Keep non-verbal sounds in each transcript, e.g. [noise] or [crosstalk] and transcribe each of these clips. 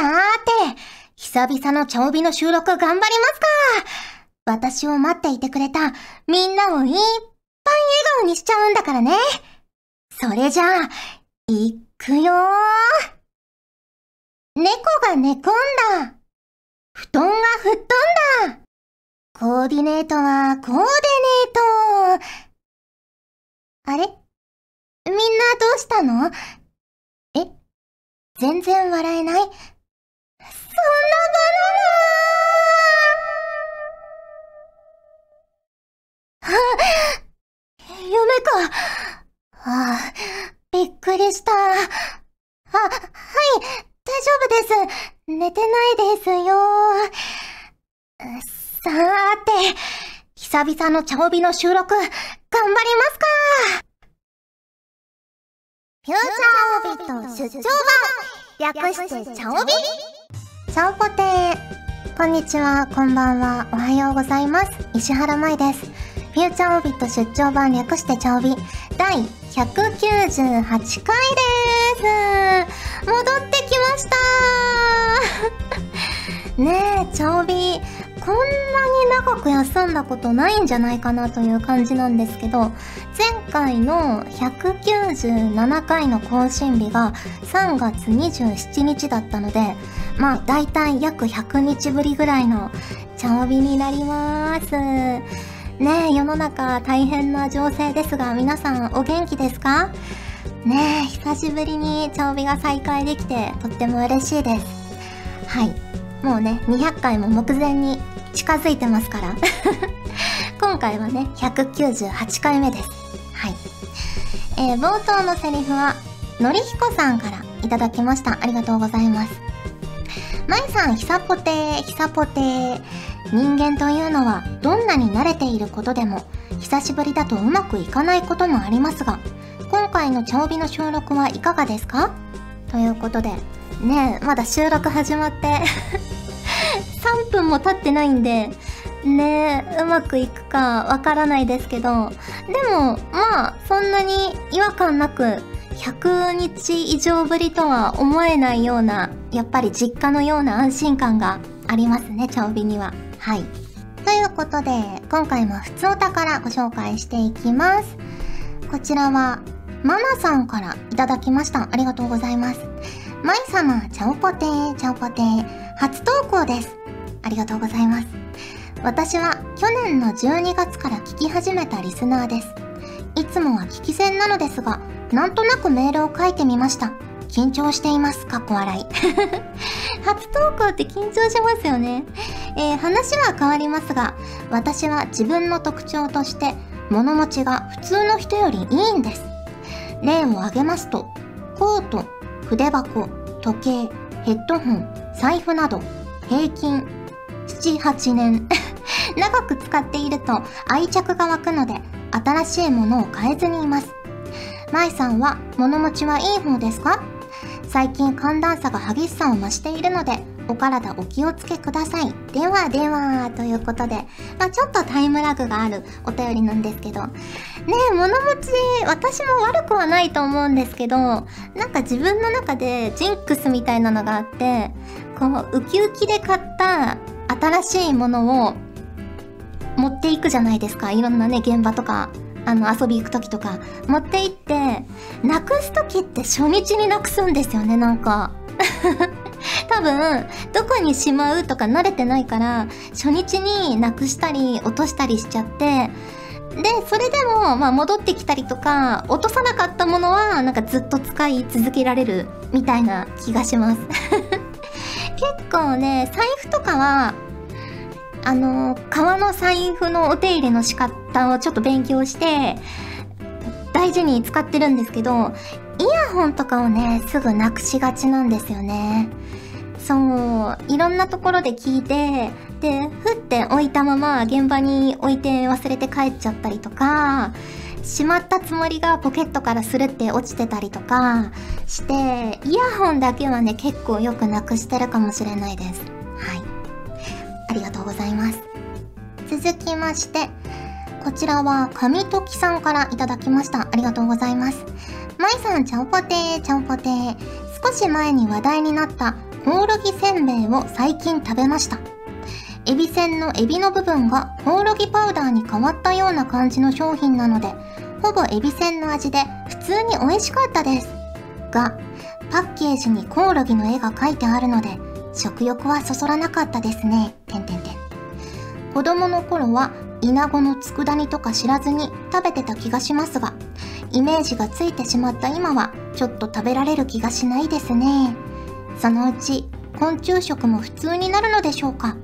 さーて、久々の茶帯の収録頑張りますか私を待っていてくれたみんなをいっぱい笑顔にしちゃうんだからね。それじゃあ、いくよー。猫が寝込んだ。布団が吹っ飛んだ。コーディネートはコーディネート。あれ？みんなどうしたの？え？全然笑えない？そんなバナナは夢か。ああ、びっくりした。あ、はい、大丈夫です。寝てないですよ。さーて、久々の茶帯の収録、頑張りますかフューチャーオビット出張版略して茶帯？チャオポテー。こんにちは、こんばんは、おはようございます。石原舞です。フューチャーオービット出張版略して茶帯第198回です。戻ってきました。[laughs] ねえ、茶帯こんなに長く休んだことないんじゃないかなという感じなんですけど、前回の197回の更新日が3月27日だったので、まあ大体約100日ぶりぐらいの茶帯になります。ねえ、世の中大変な情勢ですが、皆さんお元気ですか？ねえ、久しぶりに茶帯が再開できてとっても嬉しいです。はい。もうね、200回も目前に近づいてますから。[laughs] 今回はね、198回目です。はい。えー、冒頭のセリフは、のりひこさんからいただきました。ありがとうございます。まいさん、ひさぽてー、ひさぽてー。人間というのは、どんなに慣れていることでも、久しぶりだとうまくいかないこともありますが、今回の茶帯の収録はいかがですか？ということで、ねえ、まだ収録始まって [laughs] 3分も経ってないんで、ねえ、うまくいくかわからないですけど、でも、まあ、そんなに違和感なく、100日以上ぶりとは思えないような、やっぱり実家のような安心感がありますね、茶帯には。はい。ということで、今回も普通お宝ご紹介していきます。こちらは、マナさんからいただきました。ありがとうございます。マイ様、チャオポテー、チャオポテー、初投稿です。ありがとうございます。私は去年の12月から聞き始めたリスナーです。いつもは聞き戦なのですが、なんとなくメールを書いてみました。緊張しています。か？っこ笑い。[laughs] 初投稿って緊張しますよね。えー、話は変わりますが、私は自分の特徴として、物持ちが普通の人よりいいんです。例を挙げますと、コート、筆箱、時計、ヘッドホン、財布など、平均7、8年 [laughs] 長く使っていると愛着が湧くので、新しいものを変えずにいます。舞さんは物持ちはいい方ですか？最近寒暖差が激しさを増しているので、お体お気をつけください。ではでは、ということで、まあちょっとタイムラグがあるお便りなんですけど、ねえ、物持ち、私も悪くはないと思うんですけど、なんか自分の中でジンクスみたいなのがあって、こう、ウキウキで買った新しいものを持っていくじゃないですか。いろんなね、現場とか、あの、遊び行く時とか、持って行って、なくす時って初日になくすんですよね、なんか。[laughs] 多分、どこにしまうとか慣れてないから、初日になくしたり、落としたりしちゃって、で、それでも、まあ戻ってきたりとか、落とさなかったものは、なんかずっと使い続けられる、みたいな気がします。[laughs] 結構ね、財布とかは、あの、革の財布のお手入れの仕方をちょっと勉強して、大事に使ってるんですけど、イヤホンとかをね、すぐなくしがちなんですよね。そう、いろんなところで聞いて、で、ふって置いたまま現場に置いて忘れて帰っちゃったりとか、しまったつもりがポケットからスルって落ちてたりとかして、イヤホンだけはね、結構よくなくしてるかもしれないです。はい。ありがとうございます。続きまして、こちらは、神時さんからいただきました。ありがとうございます。まいさん、ちゃんぽてー、ちゃんぽてー。少し前に話題になったコオロギせんべいを最近食べました。エビせんのエビの部分がコオロギパウダーに変わったような感じの商品なので、ほぼエビせんの味で普通に美味しかったです。が、パッケージにコオロギの絵が描いてあるので、食欲はそそらなかったですね。てんてんてん。子供の頃は、イナゴの佃煮とか知らずに食べてた気がしますが、イメージがついてしまった今は、ちょっと食べられる気がしないですね。そのうち、昆虫食も普通になるのでしょうか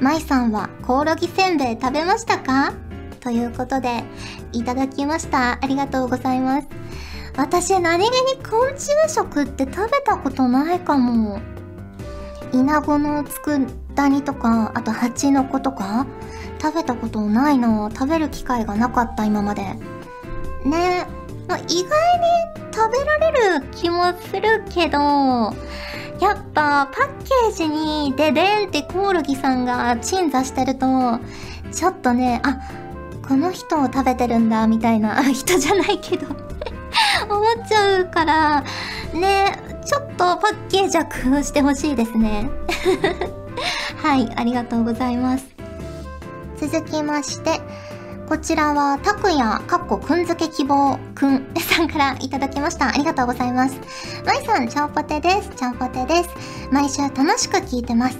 舞さんはコオロギせんべい食べましたか？ということで、いただきました。ありがとうございます。私、何気に昆虫食って食べたことないかも。イナゴの佃煮とか、あとハチノコとか、食べたことないな。食べる機会がなかった今まで。ね。まあ、意外に食べられる気もするけど、やっぱパッケージにデデンってコオロギさんが鎮座してると、ちょっとね、あ、この人を食べてるんだみたいな人じゃないけど [laughs] 思っちゃうから、ね、ちょっとパッケージャクしてほしいですね。[laughs] はい、ありがとうございます。続きまして、こちらは、たくや、かっこくんづけ希望くんさんからいただきました。ありがとうございます。まいさん、ちゃんぽてです。ちゃんぽてです。毎週楽しく聞いてます。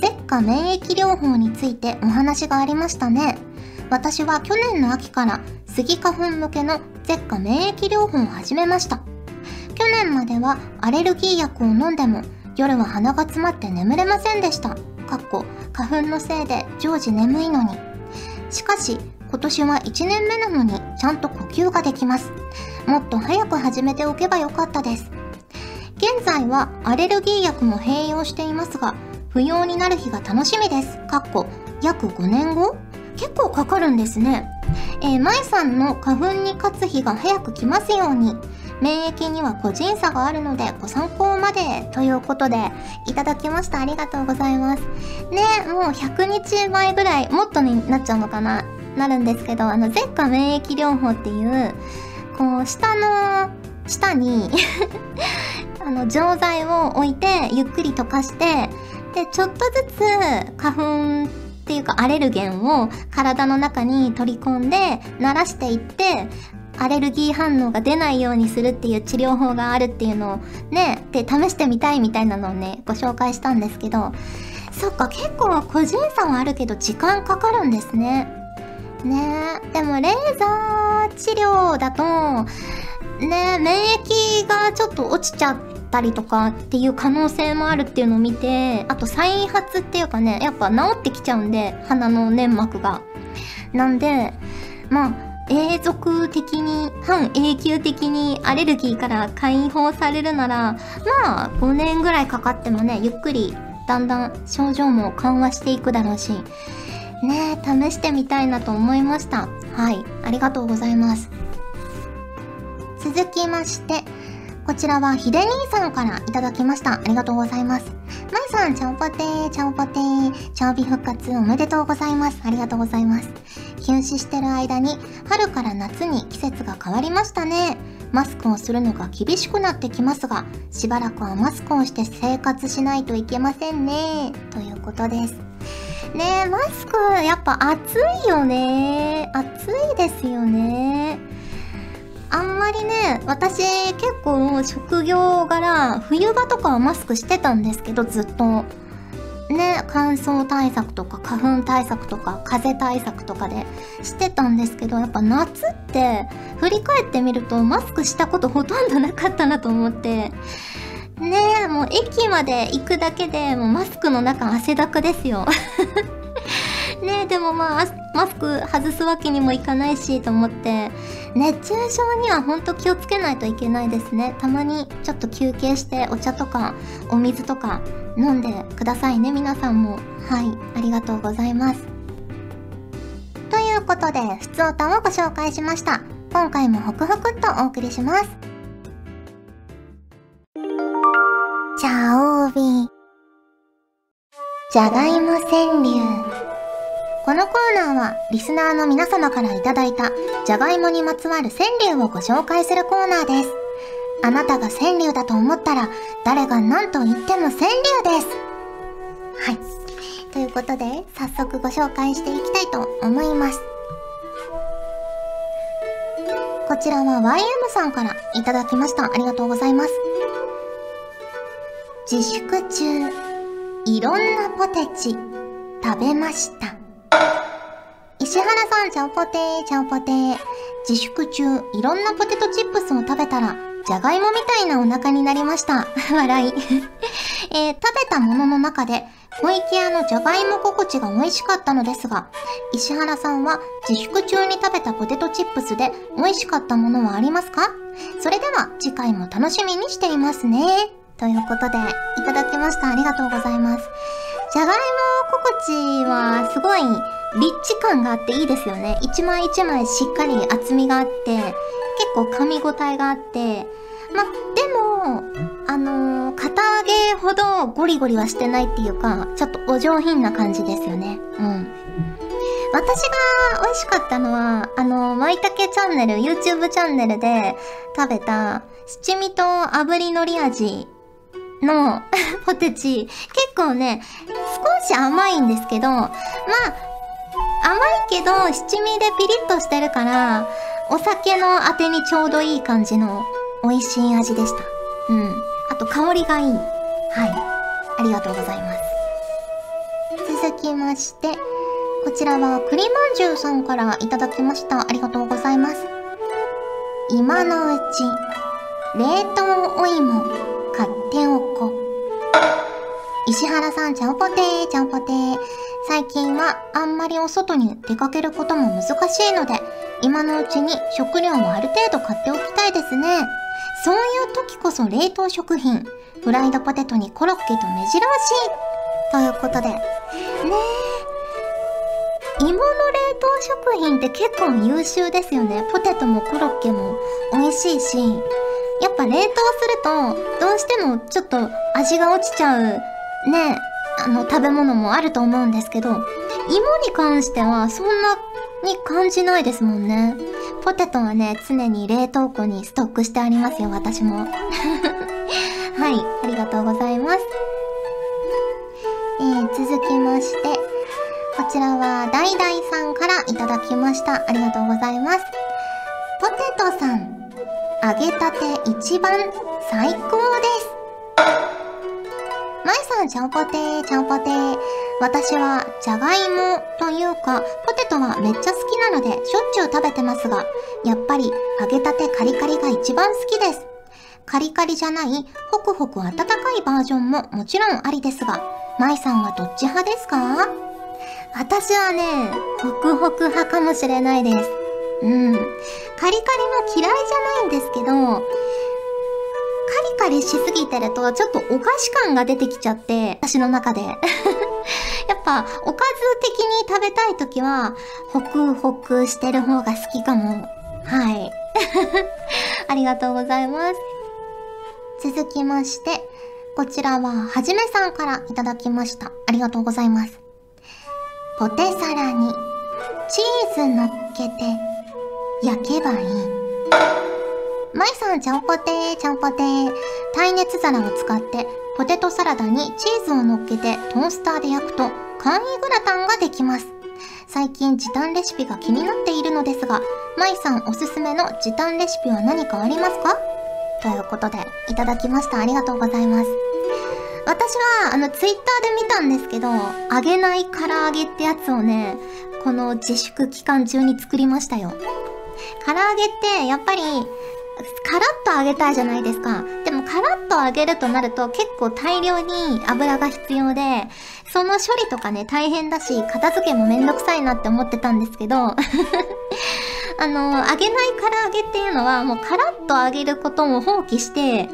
舌下免疫療法についてお話がありましたね。私は去年の秋からスギ花粉向けの舌下免疫療法を始めました。去年まではアレルギー薬を飲んでも夜は鼻が詰まって眠れませんでした。かっこ花粉のせいで常時眠いのに。しかし今年は1年目なのにちゃんと呼吸ができます。もっと早く始めておけばよかったです。現在はアレルギー薬も併用していますが、不要になる日が楽しみです。かっこ約5年後？結構かかるんですね。えー、舞さんの花粉に勝つ日が早く来ますように。免疫には個人差があるのでご参考までということでいただきました。ありがとうございます。ねもう100日前ぐらいもっとになっちゃうのかな？なるんですけど、あの、舌下免疫療法っていう、こう、下の、下に [laughs] あの、錠剤を置いて、ゆっくり溶かして、で、ちょっとずつ、花粉っていうかアレルゲンを体の中に取り込んで、慣らしていって、アレルギー反応が出ないようにするっていう治療法があるっていうのをね、で、試してみたいみたいなのをね、ご紹介したんですけど、そっか、結構個人差はあるけど時間かかるんですね。ねでもレーザー治療だと、ね免疫がちょっと落ちちゃったりとかっていう可能性もあるっていうのを見て、あと再発っていうかね、やっぱ治ってきちゃうんで、鼻の粘膜が。なんで、まあ、永続的に、半永久的にアレルギーから解放されるなら、まあ、5年ぐらいかかってもね、ゆっくり、だんだん症状も緩和していくだろうし、ね試してみたいなと思いました。はい。ありがとうございます。続きまして、こちらはひで兄さんからいただきました。ありがとうございます。まいさん、ちゃんぽてー、ちゃんぽてー、チャオビ復活おめでとうございます。ありがとうございます。休止してる間に、春から夏に季節が変わりましたね。マスクをするのが厳しくなってきますが、しばらくはマスクをして生活しないといけませんね。ということです。ねえマスク、やっぱ暑いよね。暑いですよね。あんまりね、私結構職業柄、冬場とかはマスクしてたんですけど、ずっと。ね、乾燥対策とか花粉対策とか風対策とかでしてたんですけど、やっぱ夏って振り返ってみるとマスクしたことほとんどなかったなと思って、ねえ、もう駅まで行くだけでもうマスクの中汗だくですよ。[laughs] ねえ、でもまあ、マスク外すわけにもいかないしと思って、熱中症にはほんと気をつけないといけないですね。たまにちょっと休憩してお茶とかお水とか飲んでくださいね、皆さんも。はい、ありがとうございます。ということで、ふつおたをご紹介しました。今回もホクホクっとお送りします。チャオービじゃがいも川柳このコーナーはリスナーの皆様からいただいたじゃがいもにまつわる川柳をご紹介するコーナーです。あなたが川柳だと思ったら、誰が何と言っても川柳です。はい。ということで、早速ご紹介していきたいと思います。こちらは YM さんからいただきました。ありがとうございます。自粛中、いろんなポテチ食べました。石原さん、ちゃんぽてー、ちゃんぽてー。自粛中、いろんなポテトチップスを食べたら、じゃがいもみたいなお腹になりました。[laughs] 笑い。[laughs] えー、食べたものの中で、小池屋のじゃがいも心地が美味しかったのですが、石原さんは自粛中に食べたポテトチップスで美味しかったものはありますか？それでは次回も楽しみにしていますね。ということで、いただきました。ありがとうございます。じゃがいも心地はすごいリッチ感があっていいですよね。一枚一枚しっかり厚みがあって、結構噛み応えがあって、ま、でも、あのー、片揚げほどゴリゴリはしてないっていうか、ちょっとお上品な感じですよね。うん。私が美味しかったのは、あの、舞茸チャンネル、YouTube チャンネルで食べた七味と炙り海苔味の [laughs] ポテチ、結構ね、少し甘いんですけど、まあ、甘いけど七味でピリッとしてるから、お酒のあてにちょうどいい感じの美味しい味でした。うん。あと香りがいい。はい。ありがとうございます。続きまして、こちらは栗まんじゅうさんからいただきました。ありがとうございます。今のうち、冷凍お芋買っておこ。石原さん、ちゃんぽてー、ちゃんぽてー。最近はあんまりお外に出かけることも難しいので、今のうちに食料もある程度買っておきたいですね。そういう時こそ冷凍食品。フライドポテトにコロッケと目白押し。ということで。ねえ。芋の冷凍食品って結構優秀ですよね。ポテトもコロッケも美味しいし。やっぱ冷凍すると、どうしてもちょっと味が落ちちゃう、ねえ、あの食べ物もあると思うんですけど、芋に関してはそんなに感じないですもんね。ポテトはね、常に冷凍庫にストックしてありますよ、私も。[laughs] はい、ありがとうございます。えー、続きまして、こちらは、ダイダイさんからいただきました。ありがとうございます。ポテトさん、揚げたて一番最高です。まいさん、ちゃんぽてー、ちゃんぽてー。私は、じゃがいもというか、ポテトはめっちゃ好きなので、しょっちゅう食べてますが、やっぱり、揚げたてカリカリが一番好きです。カリカリじゃない、ホクホク温かいバージョンももちろんありですが、まいさんはどっち派ですか？私はね、ホクホク派かもしれないです。うん。カリカリも嫌いじゃないんですけど、カリしすぎてると、ちょっとお菓子感が出てきちゃって、私の中で。[laughs] やっぱ、おかず的に食べたいときは、ホクホクしてる方が好きかも。はい。[laughs] ありがとうございます。続きまして、こちらは、はじめさんからいただきました。ありがとうございます。ポテサラに、チーズ乗っけて、焼けばいい。まいさん、ちゃんぽてー、ちゃんぽてー。耐熱皿を使って、ポテトサラダにチーズを乗っけてトースターで焼くと、簡易グラタンができます。最近時短レシピが気になっているのですが、まいさんおすすめの時短レシピは何かありますか？ということで、いただきました。ありがとうございます。私は、あの、ツイッターで見たんですけど、揚げない唐揚げってやつをね、この自粛期間中に作りましたよ。唐揚げって、やっぱり、カラッと揚げたいじゃないですか。でもカラッと揚げるとなると結構大量に油が必要で、その処理とかね、大変だし、片付けもめんどくさいなって思ってたんですけど、[laughs] あの、揚げない唐揚げっていうのはもうカラッと揚げることも放棄して、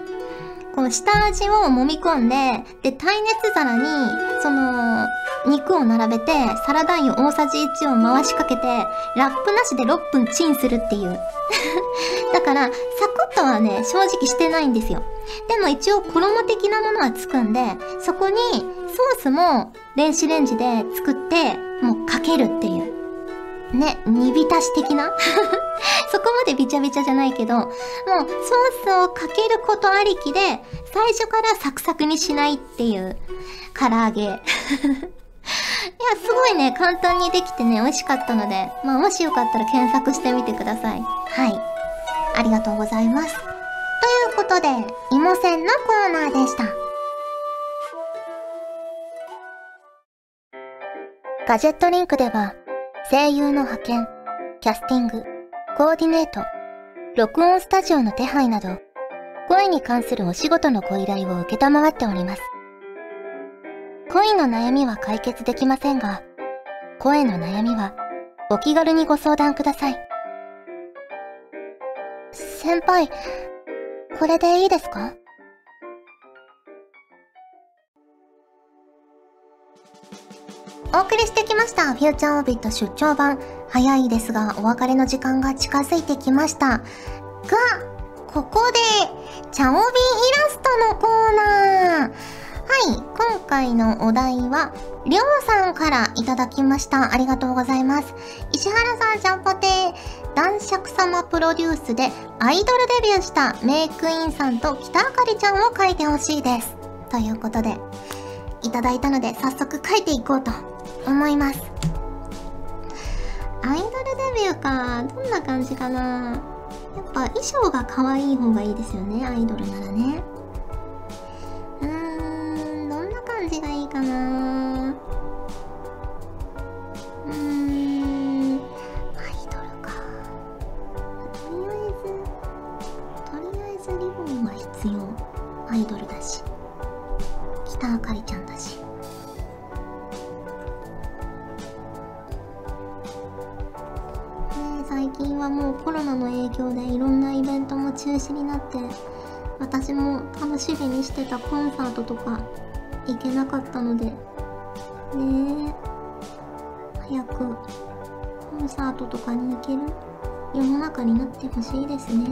この下味を揉み込んで、で、耐熱皿に、その、肉を並べて、サラダ油大さじ1を回しかけて、ラップなしで6分チンするっていう。[laughs] だから、サクッとはね、正直してないんですよ。でも一応衣的なものはつくんで、そこにソースも電子レンジで作って、もうかけるっていう。ね、煮浸し的な？[laughs] そこまでびちゃびちゃじゃないけど、もうソースをかけることありきで、最初からサクサクにしないっていう唐揚げ。[laughs] いや、すごいね、簡単にできてね、美味しかったので、まあもしよかったら検索してみてください。はい。ありがとうございます。ということで、芋線のコーナーでした。ガジェットリンクでは、声優の派遣、キャスティング、コーディネート、録音スタジオの手配など、声に関するお仕事のご依頼を受けたまわっております。恋の悩みは解決できませんが、声の悩みはお気軽にご相談ください。先輩、これでいいですか？お送りしてきました。フューチャーオービット出張版。早いですが、お別れの時間が近づいてきました。が、ここで、チャオビンイラストのコーナー。はい、今回のお題は、りょうさんからいただきました。ありがとうございます。石原さん、ジャンポテー。男爵様プロデュースでアイドルデビューしたメイクインさんと北あかりちゃんを書いてほしいです。ということで、いただいたので早速書いていこうと思いますアイドルデビューかどんな感じかなやっぱ衣装が可愛い方がいいですよねアイドルならね行けなかったので。ねえ。早くコンサートとかに行ける。世の中になってほしいですね。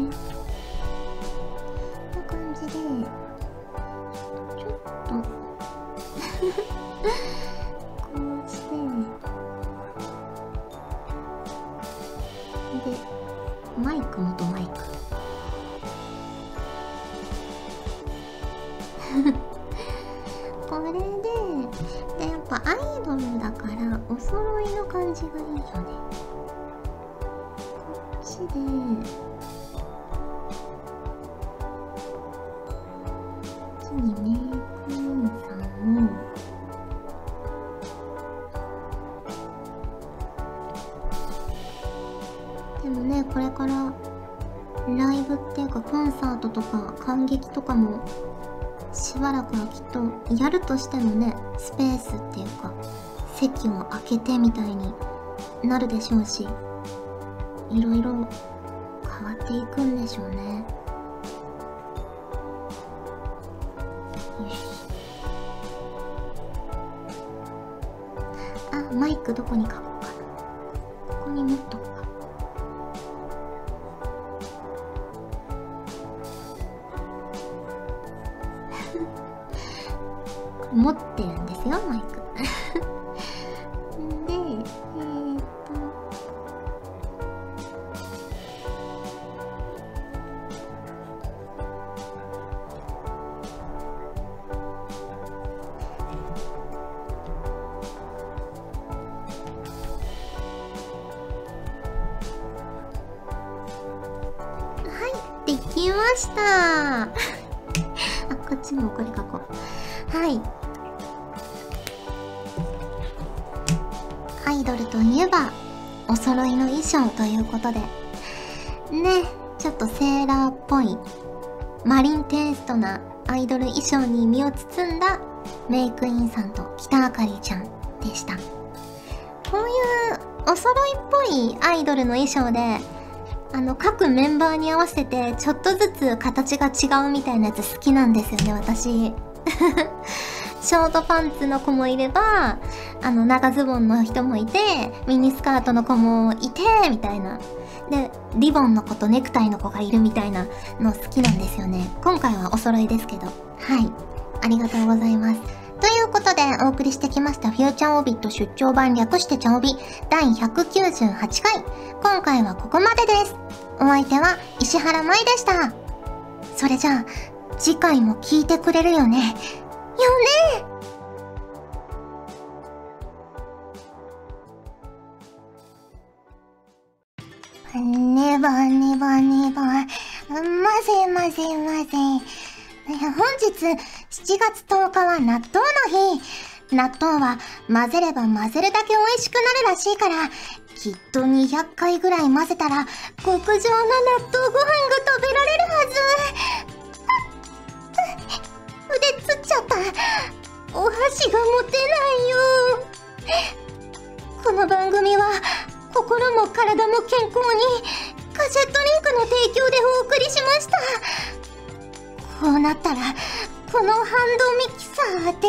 次メイクインさんをでもねこれからライブっていうかコンサートとか感激とかもしばらくはきっとやるとしてもねスペースっていうか席を空けてみたいになるでしょうしいろいろ変わっていくんでしょうね。持ってるんですよマイク。アイドルといえばお揃いの衣装ということで。ねちょっとセーラーっぽいマリンテイストなアイドル衣装に身を包んだメイクインさんと北あかりちゃんでした。こういうお揃いっぽいアイドルの衣装であの各メンバーに合わせてちょっとずつ形が違うみたいなやつ好きなんですよね私。[laughs] ショートパンツの子もいれば、あの、長ズボンの人もいて、ミニスカートの子もいて、みたいな。で、リボンの子とネクタイの子がいるみたいなの好きなんですよね。今回はお揃いですけど。はい。ありがとうございます。ということで、お送りしてきましたフューチャーオビット出張版略してチャオビ第198回。今回はここまでです。お相手は石原舞でした。それじゃあ、次回も聞いてくれるよね。よねねばねばねば、まぜまぜまぜ。本日7月10日は納豆の日。納豆は混ぜれば混ぜるだけ美味しくなるらしいから、きっと200回ぐらい混ぜたら極上の納豆ご飯が食べられるはず。ちゃった。お箸が持てないよ。この番組は心も体も健康にカセットリンクの提供でお送りしました。こうなったら、このハンドミキサーで、